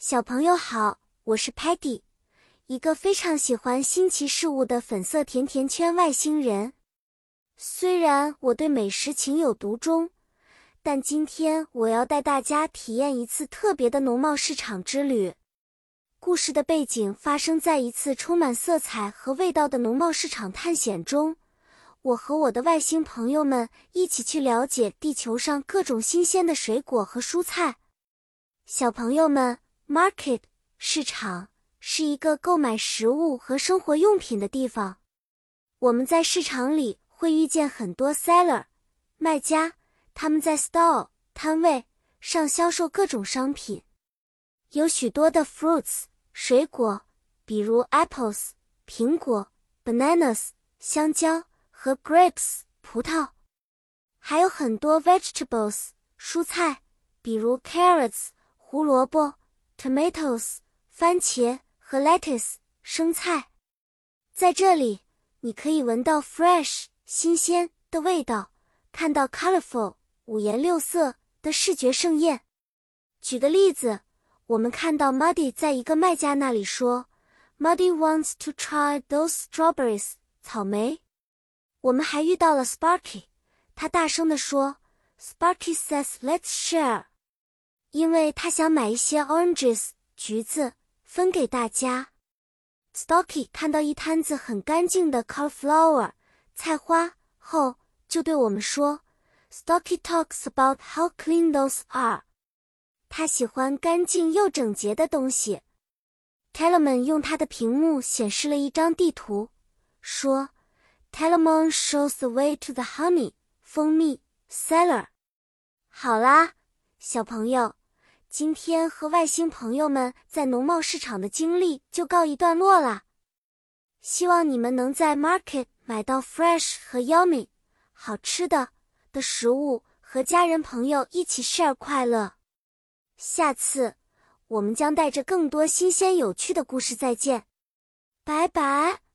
小朋友好，我是 Patty，一个非常喜欢新奇事物的粉色甜甜圈外星人。虽然我对美食情有独钟，但今天我要带大家体验一次特别的农贸市场之旅。故事的背景发生在一次充满色彩和味道的农贸市场探险中。我和我的外星朋友们一起去了解地球上各种新鲜的水果和蔬菜。小朋友们。Market 市场是一个购买食物和生活用品的地方。我们在市场里会遇见很多 seller 卖家，他们在 store 摊位上销售各种商品。有许多的 fruits 水果，比如 apples 苹果，bananas 香蕉和 grapes 葡萄。还有很多 vegetables 蔬菜，比如 carrots 胡萝卜。Tomatoes，番茄和 lettuce，生菜，在这里你可以闻到 fresh 新鲜的味道，看到 colorful 五颜六色的视觉盛宴。举个例子，我们看到 Muddy 在一个卖家那里说，Muddy wants to try those strawberries 草莓。我们还遇到了 Sparky，他大声地说，Sparky says let's share。因为他想买一些 oranges 橘子分给大家。Stocky 看到一摊子很干净的 cauliflower 菜花后，就对我们说：“Stocky talks about how clean those are。”他喜欢干净又整洁的东西。Telemon 用他的屏幕显示了一张地图，说：“Telemon shows the way to the honey 蜂蜜 cellar。”好啦，小朋友。今天和外星朋友们在农贸市场的经历就告一段落啦。希望你们能在 Market 买到 fresh 和 yummy 好吃的的食物，和家人朋友一起 share 快乐。下次我们将带着更多新鲜有趣的故事再见，拜拜。